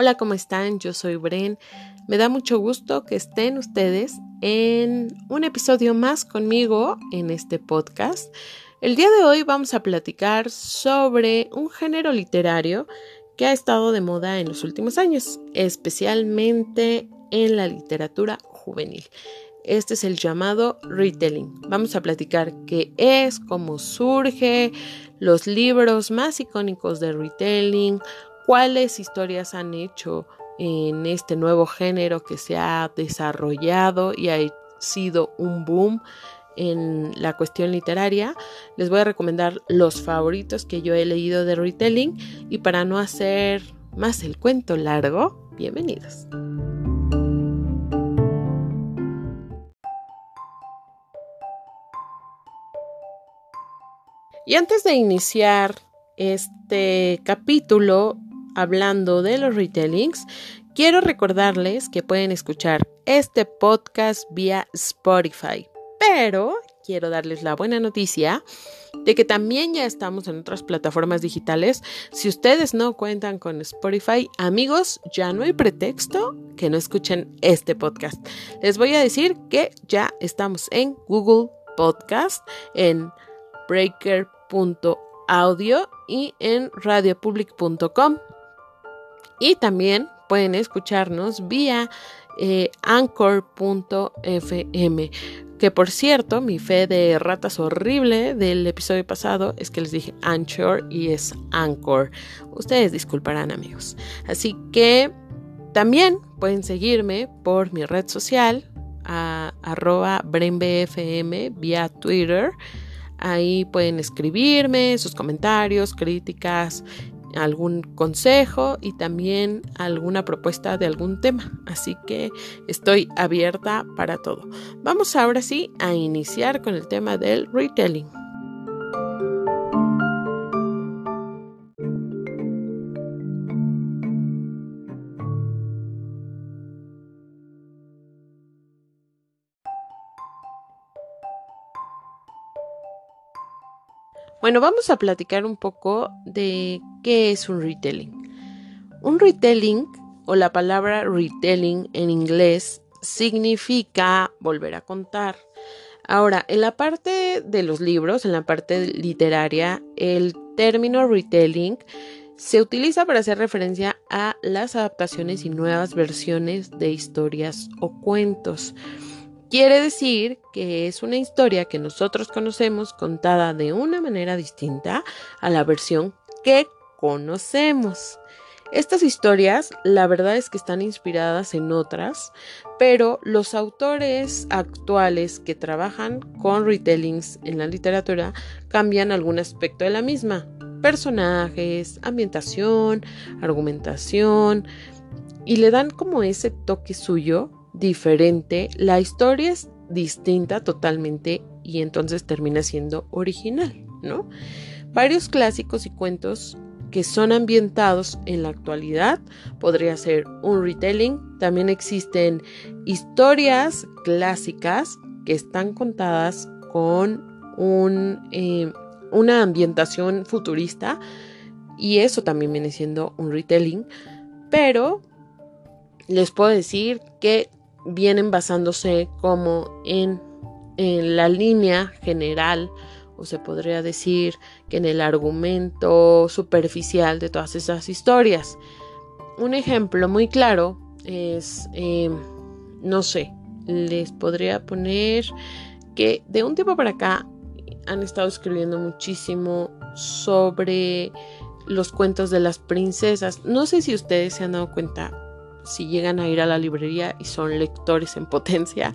Hola, ¿cómo están? Yo soy Bren. Me da mucho gusto que estén ustedes en un episodio más conmigo en este podcast. El día de hoy vamos a platicar sobre un género literario que ha estado de moda en los últimos años, especialmente en la literatura juvenil. Este es el llamado retelling. Vamos a platicar qué es, cómo surge, los libros más icónicos de retelling, cuáles historias han hecho en este nuevo género que se ha desarrollado y ha sido un boom en la cuestión literaria, les voy a recomendar los favoritos que yo he leído de retelling y para no hacer más el cuento largo, bienvenidos. Y antes de iniciar este capítulo, hablando de los retellings, quiero recordarles que pueden escuchar este podcast vía Spotify, pero quiero darles la buena noticia de que también ya estamos en otras plataformas digitales. Si ustedes no cuentan con Spotify, amigos, ya no hay pretexto que no escuchen este podcast. Les voy a decir que ya estamos en Google Podcast, en breaker.audio y en radiopublic.com. Y también pueden escucharnos vía eh, anchor.fm. Que por cierto, mi fe de ratas horrible del episodio pasado es que les dije Anchor y es Anchor. Ustedes disculparán amigos. Así que también pueden seguirme por mi red social a arroba brenbfm vía Twitter. Ahí pueden escribirme sus comentarios, críticas algún consejo y también alguna propuesta de algún tema. Así que estoy abierta para todo. Vamos ahora sí a iniciar con el tema del retelling. Bueno, vamos a platicar un poco de qué es un retelling. Un retelling o la palabra retelling en inglés significa volver a contar. Ahora, en la parte de los libros, en la parte literaria, el término retelling se utiliza para hacer referencia a las adaptaciones y nuevas versiones de historias o cuentos. Quiere decir que es una historia que nosotros conocemos contada de una manera distinta a la versión que conocemos. Estas historias, la verdad es que están inspiradas en otras, pero los autores actuales que trabajan con retellings en la literatura cambian algún aspecto de la misma. Personajes, ambientación, argumentación, y le dan como ese toque suyo diferente, la historia es distinta totalmente y entonces termina siendo original, ¿no? Varios clásicos y cuentos que son ambientados en la actualidad podría ser un retelling. También existen historias clásicas que están contadas con un, eh, una ambientación futurista y eso también viene siendo un retelling. Pero les puedo decir que vienen basándose como en, en la línea general o se podría decir que en el argumento superficial de todas esas historias. Un ejemplo muy claro es, em, no sé, les podría poner que de un tiempo para acá han estado escribiendo muchísimo sobre los cuentos de las princesas. No sé si ustedes se han dado cuenta, si llegan a ir a la librería y son lectores en potencia,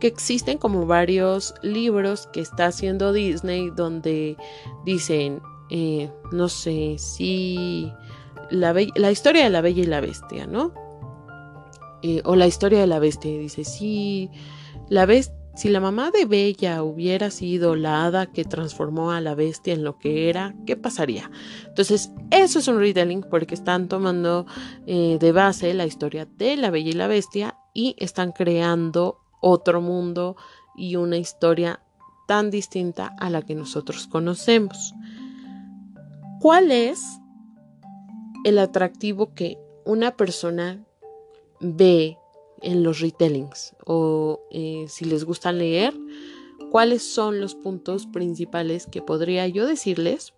que existen como varios libros que está haciendo Disney donde dicen, eh, no sé, si la, la, historia de la Bella y la Bestia, ¿no? Eh, o la historia de la Bestia, dice, si la bestia si la mamá de Bella hubiera sido la hada que transformó a la bestia en lo que era, ¿qué pasaría? Entonces, eso es un retelling porque están tomando eh, de base la historia de la Bella y la Bestia y están creando otro mundo y una historia tan distinta a la que nosotros conocemos. ¿Cuál es el atractivo que una persona ve en los retellings o eh, si les gusta leer, cuáles son los puntos principales que podría yo decirles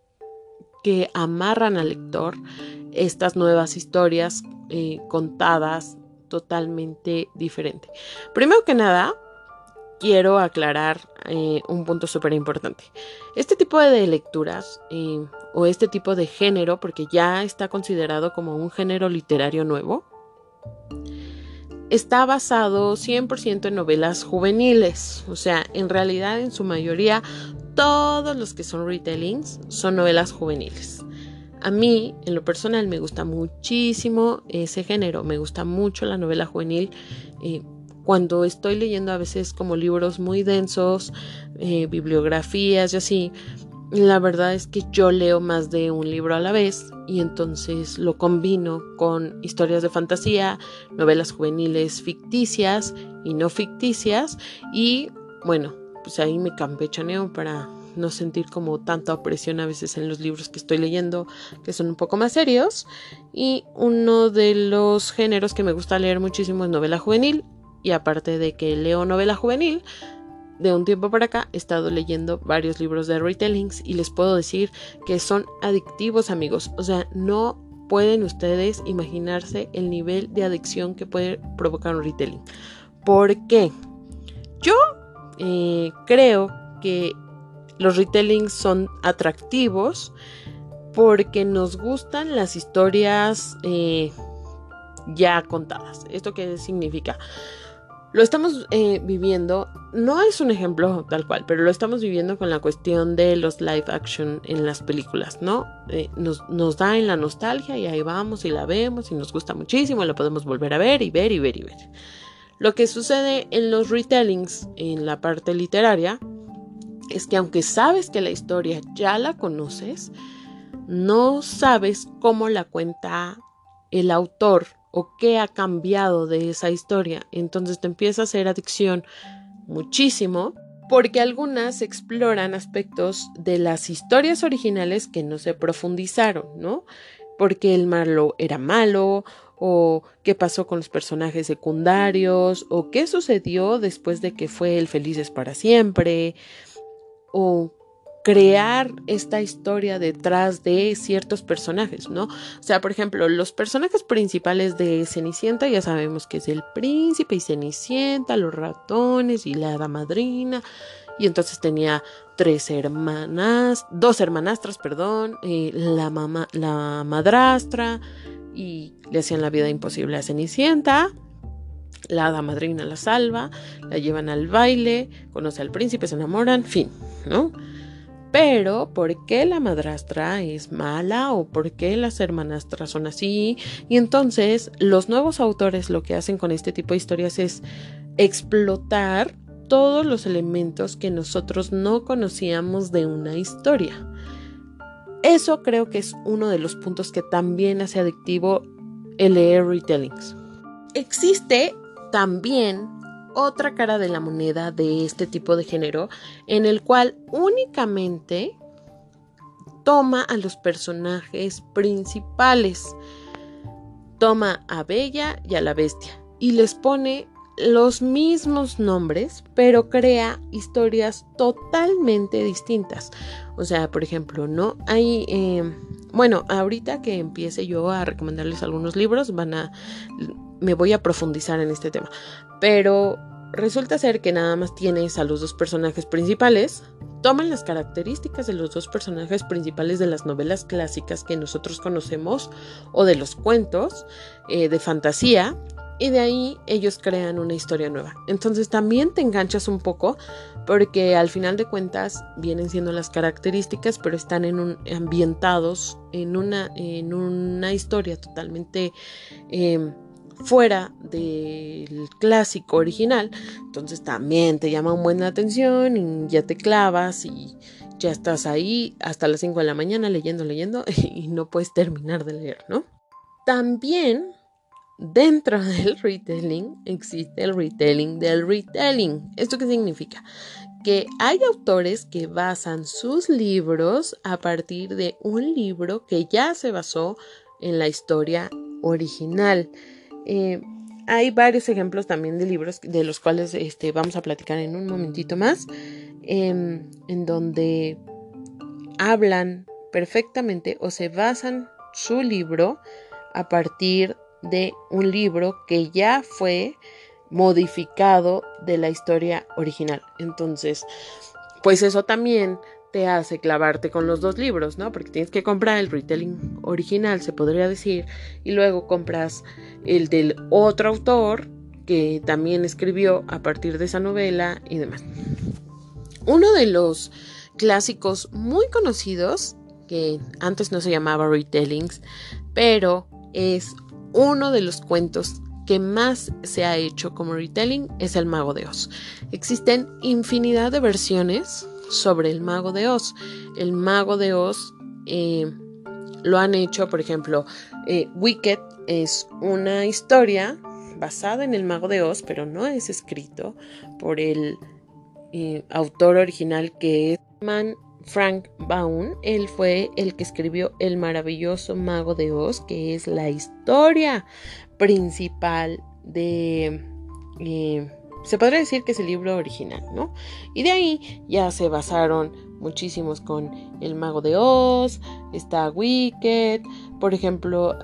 que amarran al lector estas nuevas historias eh, contadas totalmente diferente. Primero que nada, quiero aclarar eh, un punto súper importante. Este tipo de lecturas o este tipo de género, porque ya está considerado como un género literario nuevo, está basado 100% en novelas juveniles. O sea, en realidad en su mayoría todos los que son retellings son novelas juveniles. A mí, en lo personal, me gusta muchísimo ese género, me gusta mucho la novela juvenil. Eh, cuando estoy leyendo a veces como libros muy densos, eh, bibliografías y así, la verdad es que yo leo más de un libro a la vez y entonces lo combino con historias de fantasía, novelas juveniles ficticias y no ficticias y bueno, pues ahí me campechaneo para no sentir como tanta opresión a veces en los libros que estoy leyendo, que son un poco más serios. Y uno de los géneros que me gusta leer muchísimo es novela juvenil. Y aparte de que leo novela juvenil, de un tiempo para acá he estado leyendo varios libros de retellings y les puedo decir que son adictivos amigos. O sea, no pueden ustedes imaginarse el nivel de adicción que puede provocar un retelling. ¿Por qué? Yo eh, creo que los retellings son atractivos porque nos gustan las historias eh, ya contadas. ¿Esto qué significa? Lo estamos eh, viviendo, no es un ejemplo tal cual, pero lo estamos viviendo con la cuestión de los live action en las películas, ¿no? nos, nos, da en la nostalgia y ahí vamos y la vemos y nos gusta muchísimo, lo podemos volver a ver y ver y ver y ver. Lo que sucede en los retellings, en la parte literaria, es que aunque sabes que la historia ya la conoces, no sabes cómo la cuenta el autor o qué ha cambiado de esa historia. Entonces te empieza a hacer adicción muchísimo porque algunas exploran aspectos de las historias originales que no se profundizaron, ¿no? Porque el malo era malo o qué pasó con los personajes secundarios, o qué sucedió después de que fue el Felices para siempre, o crear esta historia detrás de ciertos personajes, ¿no? O sea, por ejemplo, los personajes principales de Cenicienta ya sabemos que es el príncipe y Cenicienta, los ratones y la hada madrina, y entonces tenía tres hermanas, dos hermanastras, perdón, eh, la mamá, la madrastra, y le hacían la vida imposible a Cenicienta. La hada madrina la salva, la llevan al baile, conoce al príncipe, se enamoran, fin, ¿no? Pero, ¿por qué la madrastra es mala o por qué las hermanastras son así? Y entonces, los nuevos autores lo que hacen con este tipo de historias es explotar todos los elementos que nosotros no conocíamos de una historia. Eso creo que es uno de los puntos que también hace adictivo el leer retellings. Existe también otra cara de la moneda de este tipo de género en el cual únicamente toma a los personajes principales, toma a Bella y a la Bestia y les pone los mismos nombres, pero crea historias totalmente distintas. O sea, por ejemplo, ¿no? Hay, em, bueno, ahorita que empiece yo a recomendarles algunos libros, van a, me voy a profundizar en este tema. Pero resulta ser que nada más tienes a los dos personajes principales, toman las características de los dos personajes principales de las novelas clásicas que nosotros conocemos o de los cuentos eh, de fantasía y de ahí ellos crean una historia nueva. Entonces también te enganchas un poco porque al final de cuentas vienen siendo las características, pero están ambientados en una, en una historia totalmente em, fuera del clásico original. Entonces también te llama un buen la atención y ya te clavas y ya estás ahí hasta las 5 de la mañana leyendo, leyendo y no puedes terminar de leer, ¿no? También Dentro del retelling existe el retelling del retelling. ¿Esto qué significa? Que hay autores que basan sus libros a partir de un libro que ya se basó en la historia original. Eh, hay varios ejemplos también de libros de los cuales este, vamos a platicar en un momentito más, em, en donde hablan perfectamente o se basan su libro a partir de un libro que ya fue modificado de la historia original. Entonces, pues eso también te hace clavarte con los dos libros, ¿no? Porque tienes que comprar el retelling original, se podría decir, y luego compras el del otro autor que también escribió a partir de esa novela y demás. Uno de los clásicos muy conocidos, que antes no se llamaba retellings, pero es uno de los cuentos que más se ha hecho como retelling es el Mago de Oz. Existen infinidad de versiones sobre el Mago de Oz. El Mago de Oz eh, lo han hecho, por ejemplo, eh, Wicked es una historia basada en el Mago de Oz, pero no es escrito por el eh, autor original que es Man Frank Baum, él fue el que escribió El maravilloso mago de Oz, que es la historia principal de... se podría decir que es el libro original, ¿no? Y de ahí ya se basaron muchísimos con El mago de Oz, está Wicked, por ejemplo,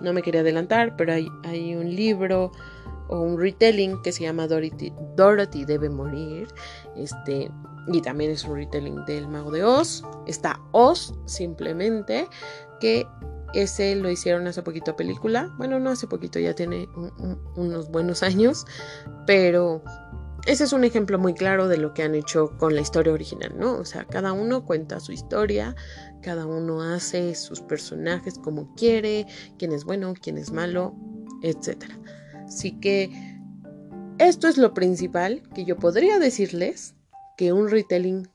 no me quería adelantar, pero hay, hay un libro o un retelling que se llama Dorothy, Dorothy debe morir, este, y también es un retelling del Mago de Oz. Está Oz, simplemente, que ese lo hicieron hace poquito película. Bueno, no hace poquito, ya tiene unos buenos años, pero ese es un ejemplo muy claro de lo que han hecho con la historia original, ¿no? O sea, cada uno cuenta su historia, cada uno hace sus personajes como quiere, quién es bueno, quién es malo, etc. Así que esto es lo principal que yo podría decirles que un retelling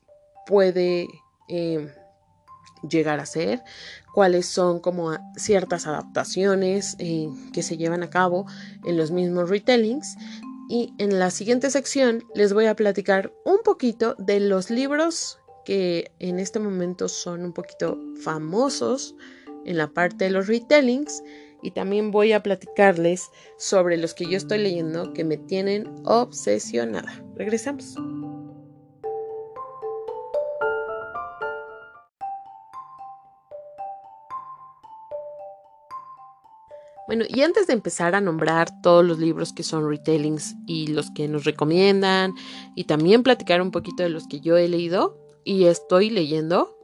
puede eh, llegar a ser, cuáles son como ciertas adaptaciones eh, que se llevan a cabo en los mismos retellings. Y en la siguiente sección les voy a platicar un poquito de los libros que en este momento son un poquito famosos en la parte de los retellings y también voy a platicarles sobre los que yo estoy leyendo que me tienen obsesionada. Regresamos. Bueno, y antes de empezar a nombrar todos los libros que son retellings y los que nos recomiendan, y también platicar un poquito de los que yo he leído y estoy leyendo,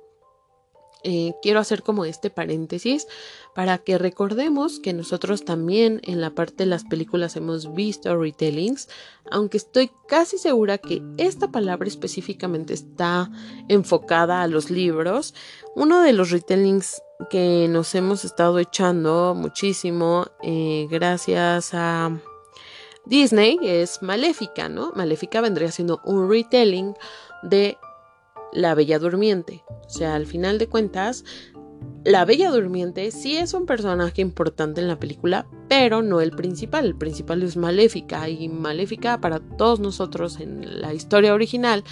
eh, quiero hacer como este paréntesis para que recordemos que nosotros también en la parte de las películas hemos visto retellings, aunque estoy casi segura que esta palabra específicamente está enfocada a los libros. Uno de los retellings que nos hemos estado echando muchísimo eh, gracias a Disney es Maléfica, ¿no? Maléfica vendría siendo un retelling de La Bella Durmiente. O sea, al final de cuentas, la Bella Durmiente sí es un personaje importante en la película, pero no el principal. El principal es Maléfica y Maléfica para todos nosotros en la historia original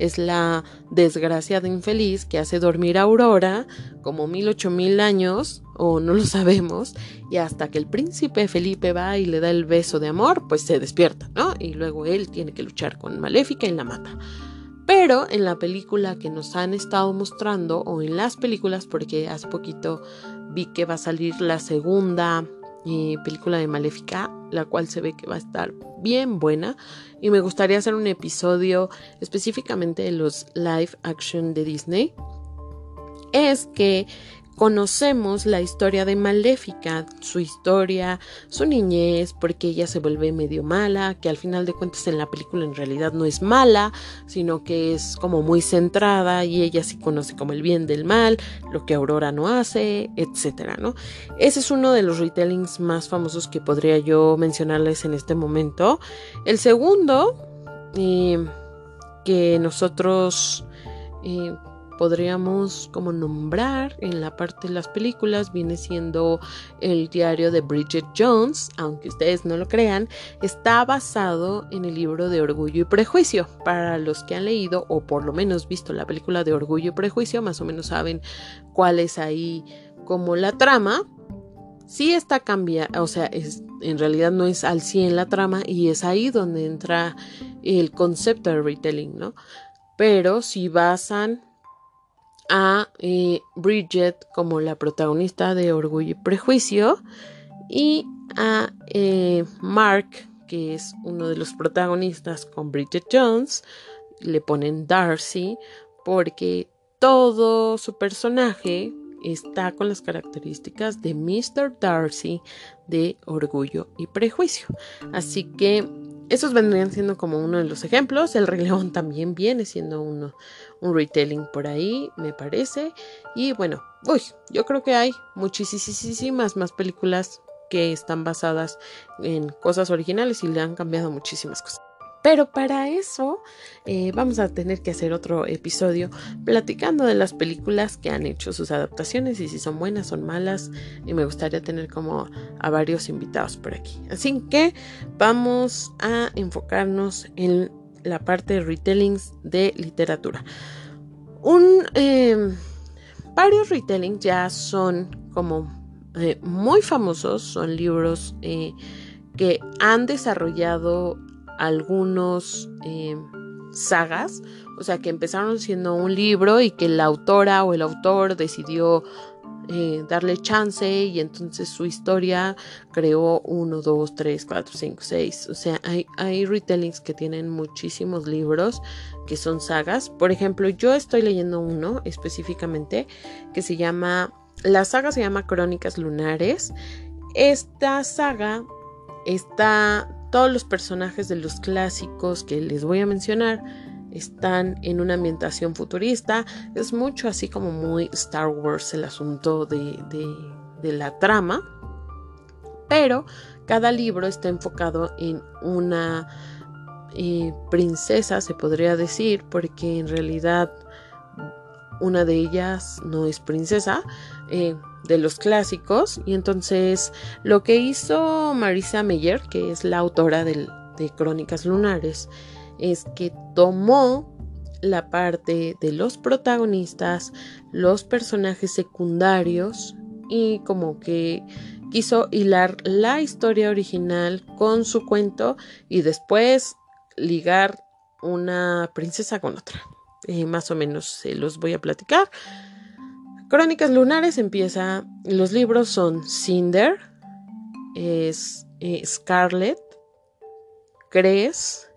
es la desgraciada infeliz que hace dormir a Aurora como mil ocho mil años o no lo sabemos y hasta que el príncipe Felipe va y le da el beso de amor pues se despierta, ¿no? Y luego él tiene que luchar con Maléfica y la mata. Pero en la película que nos han estado mostrando, o en las películas, porque hace poquito vi que va a salir la segunda eh, película de Maléfica, la cual se ve que va a estar bien buena. Y me gustaría hacer un episodio específicamente de los live action de Disney. Es que conocemos la historia de Maléfica, su historia, su niñez, porque ella se vuelve medio mala, que al final de cuentas en la película en realidad no es mala, sino que es como muy centrada y ella sí conoce como el bien del mal, lo que Aurora no hace, etcétera, ¿no? Ese es uno de los retellings más famosos que podría yo mencionarles en este momento. El segundo, eh, que nosotros eh, podríamos como nombrar en la parte de las películas viene siendo el diario de Bridget Jones, aunque ustedes no lo crean, está basado en el libro de Orgullo y Prejuicio. Para los que han leído o por lo menos visto la película de Orgullo y Prejuicio, más o menos saben cuál es ahí como la trama. sí está cambiando, o sea, en realidad no es al 100 la trama y es ahí donde entra el concepto de retelling, ¿no? Pero si basan a eh, Bridget como la protagonista de Orgullo y Prejuicio y a eh, Mark, que es uno de los protagonistas con Bridget Jones, le ponen Darcy porque todo su personaje está con las características de Mr. Darcy de Orgullo y Prejuicio. Así que esos vendrían siendo como uno de los ejemplos. El Rey León también viene siendo uno, un retelling por ahí, me parece. Y bueno, uy, yo creo que hay muchísimas más películas que están basadas en cosas originales y le han cambiado muchísimas cosas. Pero para eso eh, vamos a tener que hacer otro episodio platicando de las películas que han hecho sus adaptaciones y si son buenas, son malas. Y me gustaría tener como a varios invitados por aquí. Así que vamos a enfocarnos en la parte de retellings de literatura. Un, em, varios retellings ya son como eh, muy famosos, son libros eh, que han desarrollado algunos eh, sagas, o sea, que empezaron siendo un libro y que la autora o el autor decidió eh, darle chance y entonces su historia creó uno, dos, tres, cuatro, cinco, seis. O sea, hay, hay retellings que tienen muchísimos libros que son sagas. Por ejemplo, yo estoy leyendo uno específicamente que se llama, la saga se llama Crónicas Lunares. Esta saga está todos los personajes de los clásicos que les voy a mencionar están en una ambientación futurista. Es mucho así como muy Star Wars el asunto de, la trama. Pero cada libro está enfocado en una eh, princesa, se podría decir, porque en realidad una de ellas no es princesa. Eh, de los clásicos y entonces lo que hizo Marisa Meyer, que es la autora de Crónicas Lunares, es que tomó la parte de los protagonistas, los personajes secundarios y como que quiso hilar la historia original con su cuento y después ligar una princesa con otra. Eh, más o menos se los voy a platicar. Crónicas Lunares empieza, los libros son Cinder, es eh, Scarlet, Cres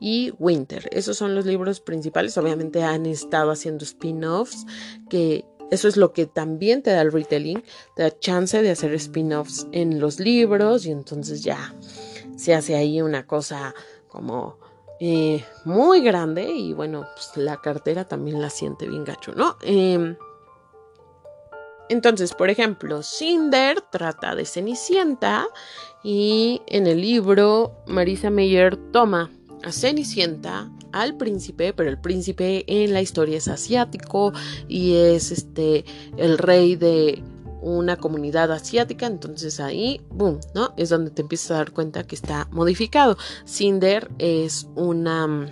y Winter. Esos son los libros principales. Obviamente han estado haciendo spin-offs, que eso es lo que también te da el retelling, te da chance de hacer spin-offs en los libros y entonces ya se hace ahí una cosa como eh, muy grande y bueno, pues la cartera también la siente bien gacho, ¿no? Em, entonces, por ejemplo, Cinder trata de Cenicienta y en el libro Marisa Meyer toma a Cenicienta al príncipe, pero el príncipe en la historia es asiático y es este el rey de una comunidad asiática, entonces ahí, boom, ¿no? Es donde te empiezas a dar cuenta que está modificado. Cinder es una mm,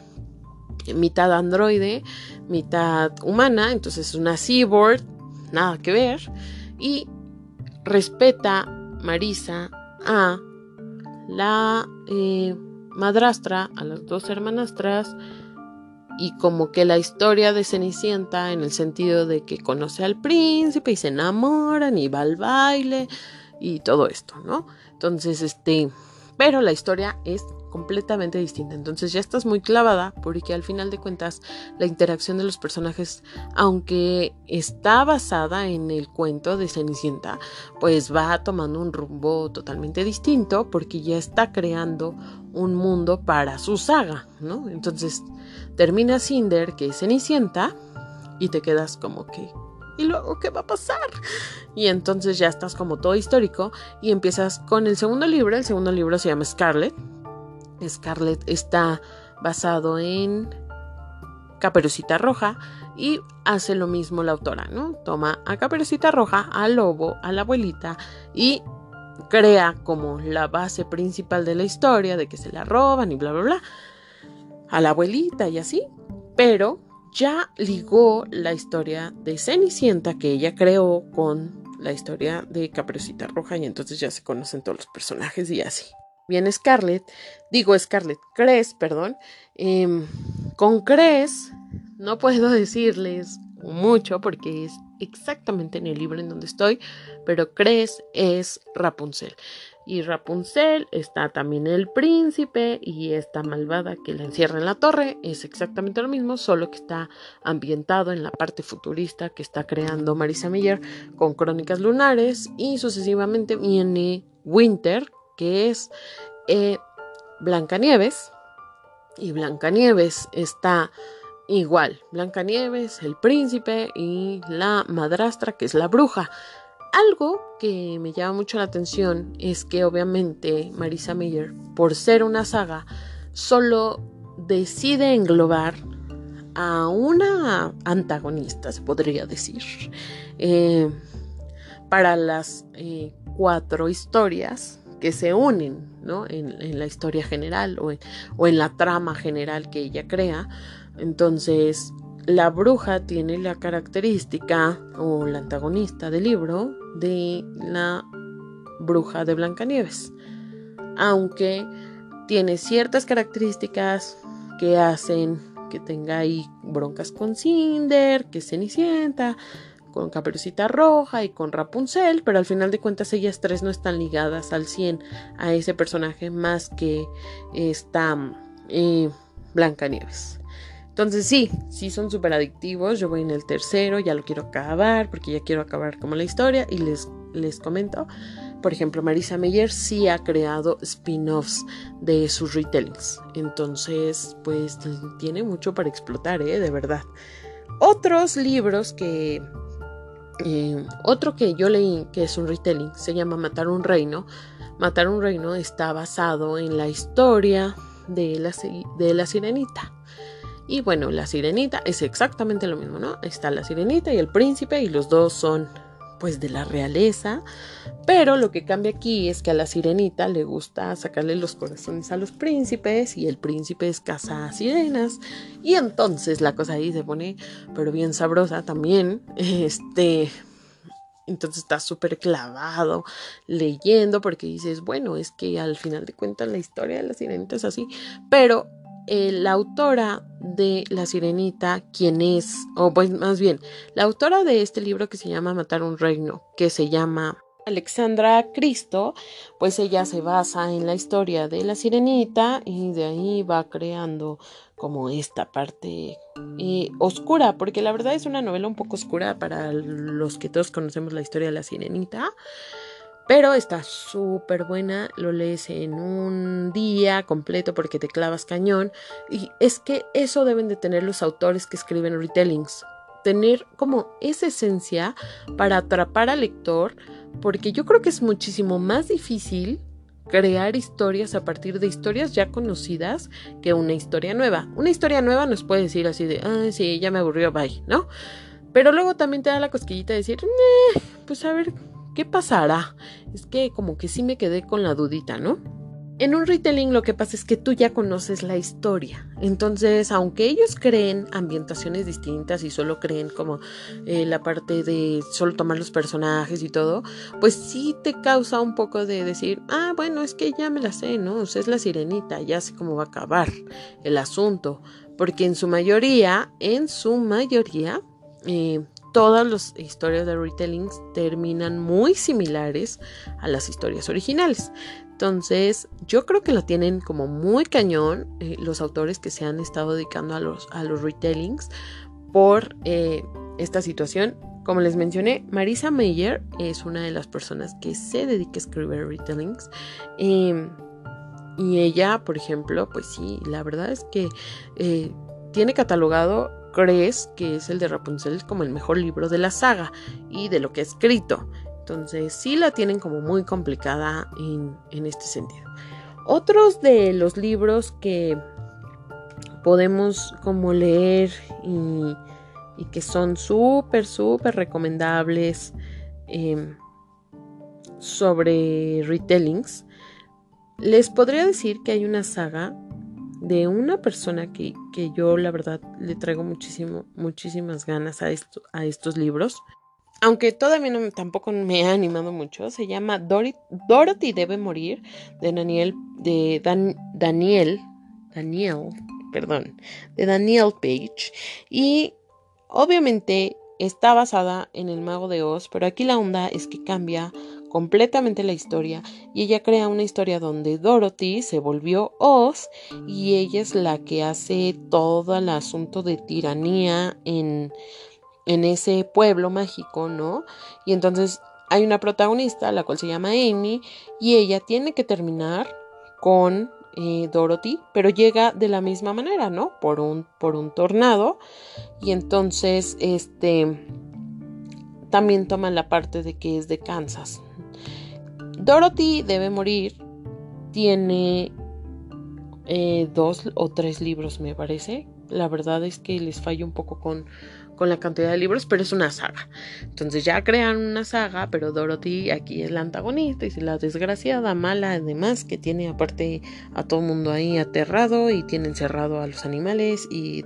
mitad androide, mitad humana, entonces es una cyborg nada que ver, y respeta Marisa a la eh, madrastra, a las dos hermanastras, y como que la historia de Cenicienta en el sentido de que conoce al príncipe y se enamoran y va al baile y todo esto, ¿no? Entonces, este, pero la historia es completamente distinta. Entonces ya estás muy clavada porque al final de cuentas la interacción de los personajes, aunque está basada en el cuento de Cenicienta, pues va tomando un rumbo totalmente distinto porque ya está creando un mundo para su saga, ¿no? Entonces termina Cinder, que es Cenicienta, y te quedas como que ¿Y luego qué va a pasar? Y entonces ya estás como todo histórico y empiezas con el segundo libro. El segundo libro se llama Scarlet Scarlet está basado en Caperucita Roja y hace lo mismo la autora, ¿no? Toma a Caperucita Roja, al lobo, a la abuelita y crea como la base principal de la historia de que se la roban y bla, bla, bla, a la abuelita y así, pero ya ligó la historia de Cenicienta que ella creó con la historia de Caperucita Roja y entonces ya se conocen todos los personajes y así. Bien, Scarlett, digo Scarlett, Cres, perdón, em, con Cres no puedo decirles mucho porque es exactamente en el libro en donde estoy, pero Cres es Rapunzel. Y Rapunzel está también el príncipe y esta malvada que la encierra en la torre. Es exactamente lo mismo, solo que está ambientado en la parte futurista que está creando Marisa Meyer con Crónicas Lunares. Y sucesivamente viene Winter, que es eh, Blancanieves. Y Blancanieves está igual. Blancanieves, el príncipe y la madrastra, que es la bruja. Algo que me llama mucho la atención es que obviamente Marisa Meyer, por ser una saga, solo decide englobar a una antagonista, se podría decir, eh, para las eh, cuatro historias que se unen ¿no? en, la historia general o o en la trama general que ella crea. Entonces, la bruja tiene la característica o la antagonista del libro de la bruja de Blancanieves. Aunque tiene ciertas características que hacen que tenga ahí broncas con Cinder, que Cenicienta, con Caperucita Roja y con Rapunzel, pero al final de cuentas ellas tres no están ligadas al 100 a ese personaje más que esta eh, Blancanieves. Entonces sí, sí son súper adictivos. Yo voy en el tercero, ya lo quiero acabar porque ya quiero acabar como la historia y les, les comento. Por ejemplo, Marisa Meyer sí ha creado spin-offs de sus retellings. Entonces, pues tiene mucho para explotar, ¿eh? De verdad. Otros libros que... Eh, otro que yo leí que es un retelling se llama Matar un Reino. Matar un Reino está basado en la historia de la, de la sirenita. Y bueno, la sirenita es exactamente lo mismo, ¿no? Está la sirenita y el príncipe y los dos son pues de la realeza, pero lo que cambia aquí es que a la sirenita le gusta sacarle los corazones a los príncipes y el príncipe es caza sirenas y entonces la cosa ahí se pone pero bien sabrosa también, este entonces está súper clavado leyendo porque dices, bueno, es que al final de cuentas la historia de la sirenita es así, pero eh, la autora de La Sirenita, quien es, o pues más bien, la autora de este libro que se llama Matar un Reino, que se llama Alexandra Cristo, pues ella se basa en la historia de la sirenita y de ahí va creando como esta parte eh, oscura, porque la verdad es una novela un poco oscura para los que todos conocemos la historia de la sirenita. Pero está súper buena, lo lees en un día completo porque te clavas cañón. Y es que eso deben de tener los autores que escriben retellings. Tener como esa esencia para atrapar al lector, porque yo creo que es muchísimo más difícil crear historias a partir de historias ya conocidas que una historia nueva. Una historia nueva nos puede decir así de, ah, sí, ya me aburrió, bye, ¿no? Pero luego también te da la cosquillita de decir, pues a ver ¿Qué pasará? Es que como que sí me quedé con la dudita, ¿no? En un retelling lo que pasa es que tú ya conoces la historia. Entonces, aunque ellos creen ambientaciones distintas y solo creen como eh, la parte de solo tomar los personajes y todo, pues sí te causa un poco de decir, ah, bueno, es que ya me la sé, ¿no? O sea, es la sirenita, ya sé cómo va a acabar el asunto. Porque en su mayoría, en su mayoría, eh, todas las historias de retellings terminan muy similares a las historias originales. Entonces, yo creo que lo tienen como muy cañón eh, los autores que se han estado dedicando a los, a los retellings por eh, esta situación. Como les mencioné, Marisa Meyer es una de las personas que se dedica a escribir retellings. Em, y ella, por ejemplo, pues sí, la verdad es que eh, tiene catalogado crees que es el de Rapunzel como el mejor libro de la saga y de lo que ha escrito. Entonces sí la tienen como muy complicada en, este sentido. Otros de los libros que podemos como leer y, que son súper, súper recomendables em, sobre retellings, les podría decir que hay una saga de una persona que, yo la verdad le traigo muchísimo, muchísimas ganas a, esto, a estos libros. aunque todavía no, tampoco me ha animado mucho, se llama Dorothy debe morir de Daniel, de Daniel, Daniel, perdón, de Daniel Page y obviamente está basada en el mago de Oz, pero aquí la onda es que cambia completamente la historia y ella crea una historia donde Dorothy se volvió Oz y ella es la que hace todo el asunto de tiranía en en ese pueblo mágico, ¿no? Y entonces hay una protagonista, la cual se llama Amy, y ella tiene que terminar con eh, Dorothy, pero llega de la misma manera, ¿no? Por un, por un tornado. Y entonces, este, también toma la parte de que es de Kansas. Dorothy debe morir. Tiene eh, dos o tres libros, me parece. La verdad es que les fallo un poco con, con la cantidad de libros, pero es una saga. Entonces ya crean una saga, pero Dorothy aquí es la antagonista y es la desgraciada, mala, además, que tiene aparte a todo el mundo ahí aterrado y tiene encerrado a los animales y,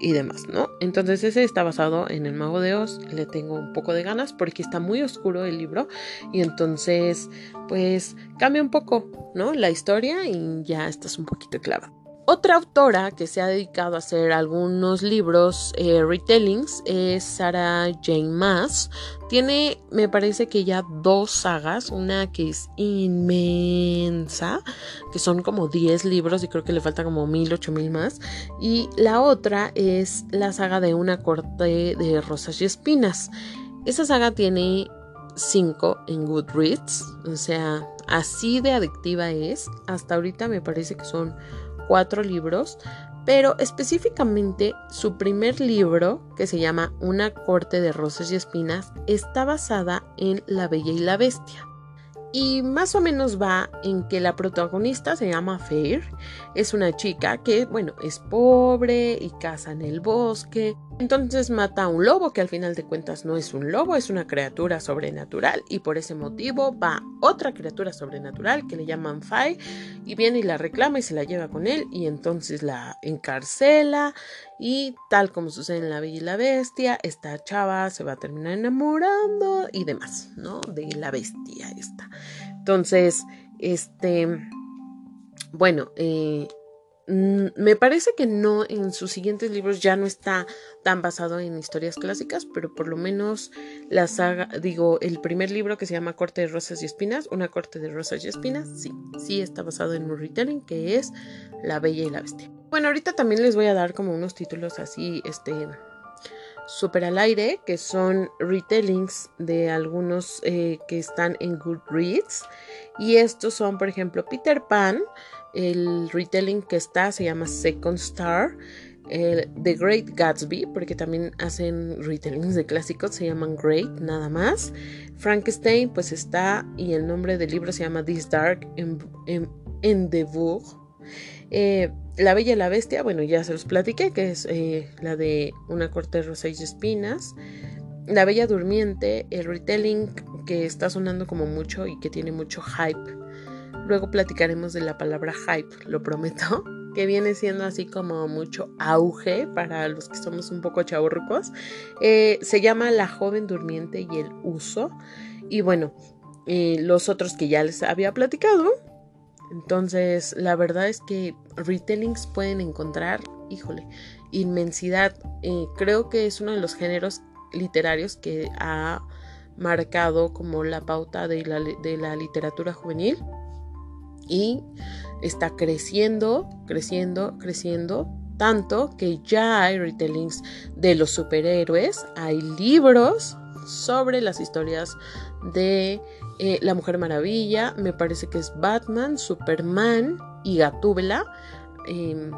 y demás, ¿no? Entonces ese está basado en el Mago de Oz, le tengo un poco de ganas porque está muy oscuro el libro y entonces pues cambia un poco, ¿no? La historia y ya estás un poquito clavado. Otra autora que se ha dedicado a hacer algunos libros eh, retellings es Sarah Jane Maas. Tiene, me parece que ya dos sagas, una que es inmensa, que son como 10 libros y creo que le falta como mil, ocho mil más. Y la otra es la saga de una corte de rosas y espinas. Esa saga tiene 5 en Goodreads, o sea, así de adictiva es. Hasta ahorita me parece que son cuatro libros, pero específicamente su primer libro, que se llama Una corte de rosas y espinas, está basada en La Bella y la Bestia. Y más o menos va en que la protagonista se llama Fair, es una chica que, bueno, es pobre y caza en el bosque, entonces mata a un lobo que al final de cuentas no es un lobo, es una criatura sobrenatural y por ese motivo va otra criatura sobrenatural que le llaman Fai y viene y la reclama y se la lleva con él y entonces la encarcela y tal como sucede en La Bella y la Bestia, esta chava se va a terminar enamorando y demás, ¿no? De la bestia esta. Entonces, este, bueno, eh, me parece que no en sus siguientes libros ya no está tan basado en historias clásicas, pero por lo menos la saga, digo, el primer libro que se llama Corte de Rosas y Espinas, una corte de rosas y espinas, sí, sí está basado en un retelling que es La Bella y la Bestia. Bueno, ahorita también les voy a dar como unos títulos así, este, súper al aire, que son retellings de algunos eh, que están en Goodreads. Y estos son, por ejemplo, Peter Pan, el retelling que está se llama Second Star. The Great Gatsby, porque también hacen retellings de clásicos, se llaman Great, nada más. Frankenstein, pues está, y el nombre del libro se llama This Dark Endeavour. Eh, la Bella y la Bestia, bueno, ya se los platiqué, que es eh, la de Una corte de rosas y espinas. La Bella Durmiente, el retelling que está sonando como mucho y que tiene mucho hype Luego platicaremos de la palabra hype, lo prometo, que viene siendo así como mucho auge para los que somos un poco chaburrucos. Eh, se llama La joven durmiente y el uso. Y bueno, los otros que ya les había platicado. Entonces, la verdad es que retellings pueden encontrar, híjole, inmensidad. Eh, creo que es uno de los géneros literarios que ha marcado como la pauta de la literatura juvenil y está creciendo, creciendo, creciendo, tanto que ya hay retellings de los superhéroes, hay libros sobre las historias de eh, la Mujer Maravilla, me parece que es Batman, Superman y Gatúbela. Em,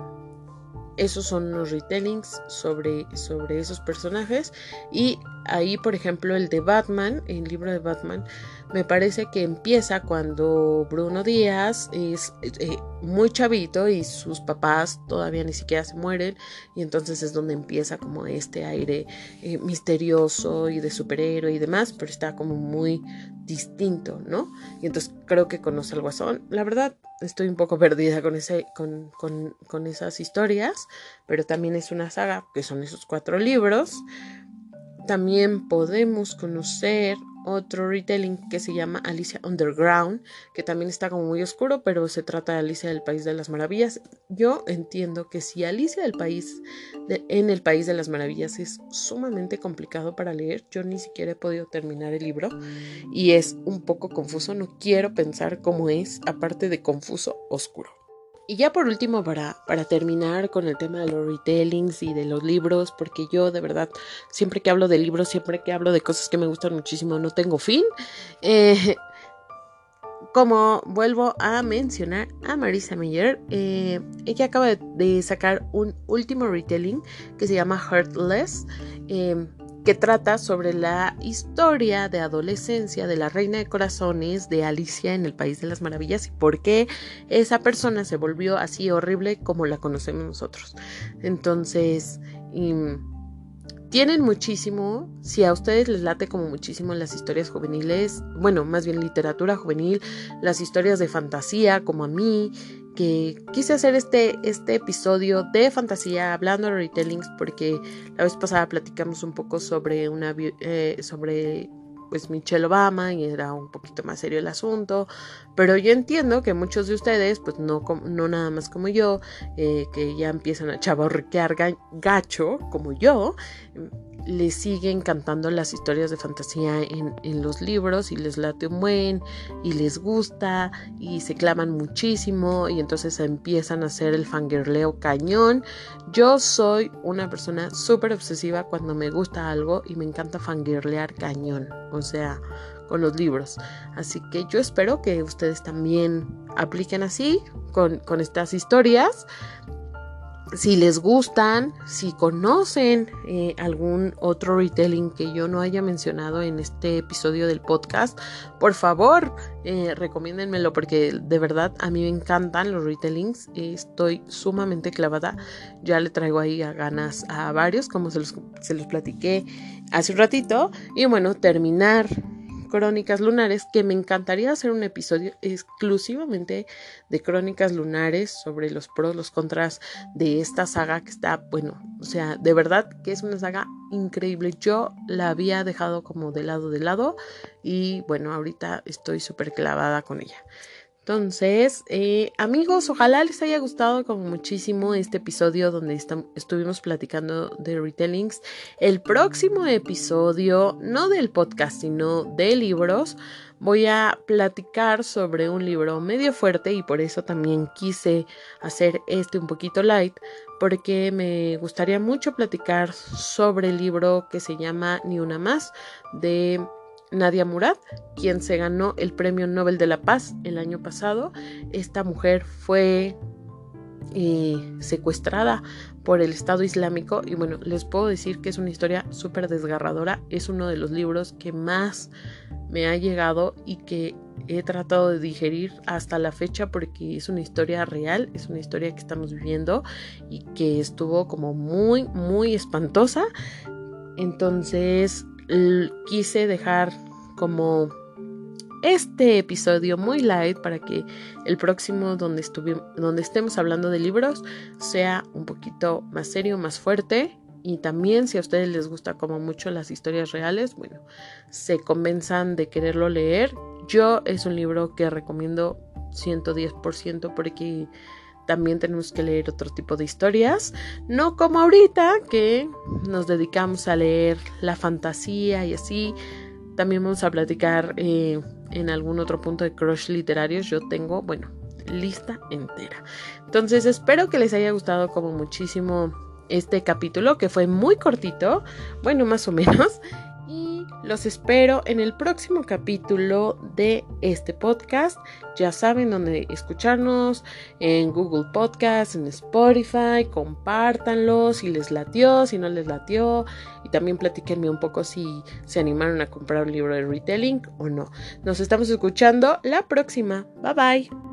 esos son los retellings sobre, sobre esos personajes. Y ahí, por ejemplo, el de Batman, el libro de Batman, me parece que empieza cuando Bruno Díaz es eh, muy chavito y sus papás todavía ni siquiera se mueren y entonces es donde empieza como este aire eh, misterioso y de superhéroe y demás, pero está como muy distinto, ¿no? Y entonces creo que conoce al guasón. La verdad, estoy un poco perdida con, con, con, con esas historias, pero también es una saga que son esos cuatro libros. También podemos conocer otro retelling que se llama Alicia Underground, que también está como muy oscuro, pero se trata de Alicia del País de las Maravillas. Yo entiendo que si Alicia del País en el País de las Maravillas es sumamente complicado para leer, yo ni siquiera he podido terminar el libro y es un poco confuso, no quiero pensar cómo es, aparte de confuso, oscuro. Y ya por último, para, para terminar con el tema de los retellings y de los libros, porque yo de verdad, siempre que hablo de libros, siempre que hablo de cosas que me gustan muchísimo, no tengo fin. Eh, como vuelvo a mencionar a Marisa Meyer, eh, ella acaba de, sacar un último retelling que se llama Heartless. Eh, que trata sobre la historia de adolescencia de la reina de corazones de Alicia en el País de las Maravillas y por qué esa persona se volvió así horrible como la conocemos nosotros. Entonces, tienen muchísimo, si a ustedes les late como muchísimo las historias juveniles, bueno, más bien literatura juvenil, las historias de fantasía como a mí, que quise hacer este, este episodio de fantasía hablando de retellings porque la vez pasada platicamos un poco sobre una eh, sobre pues Michelle Obama y era un poquito más serio el asunto, pero yo entiendo que muchos de ustedes, pues no, no nada más como yo, eh, que ya empiezan a chaborrequear gacho como yo, les siguen cantando las historias de fantasía en, los libros y les late un buen y les gusta y se claman muchísimo y entonces empiezan a hacer el fangirleo cañón. Yo soy una persona súper obsesiva cuando me gusta algo y me encanta fangirlear cañón, o sea, con los libros. Así que yo espero que ustedes también apliquen así con, con estas historias si les gustan, si conocen eh, algún otro retelling que yo no haya mencionado en este episodio del podcast, por favor, eh, recomiéndenmelo porque de verdad a mí me encantan los retellings. estoy sumamente clavada. Ya le traigo ahí a ganas a varios, como se los, se los platiqué hace un ratito. Y bueno, terminar Crónicas Lunares, que me encantaría hacer un episodio exclusivamente de Crónicas Lunares sobre los pros, los contras de esta saga que está, bueno, o sea, de verdad que es una saga increíble. Yo la había dejado como de lado de lado y bueno, ahorita estoy súper clavada con ella. Entonces, eh, amigos, ojalá les haya gustado como muchísimo este episodio donde estuvimos platicando de retellings. El próximo episodio, no del podcast, sino de libros, voy a platicar sobre un libro medio fuerte y por eso también quise hacer este un poquito light, porque me gustaría mucho platicar sobre el libro que se llama Ni una más de Nadia Murad, quien se ganó el Premio Nobel de la Paz el año pasado. Esta mujer fue eh, secuestrada por el Estado Islámico y bueno, les puedo decir que es una historia súper desgarradora. Es uno de los libros que más me ha llegado y que he tratado de digerir hasta la fecha porque es una historia real, es una historia que estamos viviendo y que estuvo como muy, muy espantosa. Entonces quise dejar como este episodio muy light para que el próximo donde, donde estemos hablando de libros sea un poquito más serio, más fuerte. Y también si a ustedes les gusta como mucho las historias reales, bueno, se convenzan de quererlo leer. Yo es un libro que recomiendo 110% porque también tenemos que leer otro tipo de historias, no como ahorita que nos dedicamos a leer la fantasía y así. También vamos a platicar eh, en algún otro punto de crush literarios. Yo tengo, bueno, lista entera. Entonces espero que les haya gustado como muchísimo este capítulo que fue muy cortito, bueno, más o menos. Los espero en el próximo capítulo de este podcast. Ya saben dónde escucharnos, en Google Podcast, en Spotify, compártanlo si les latió, si no les latió. Y también platíquenme un poco si se animaron a comprar un libro de retelling o no. Nos estamos escuchando la próxima. Bye bye.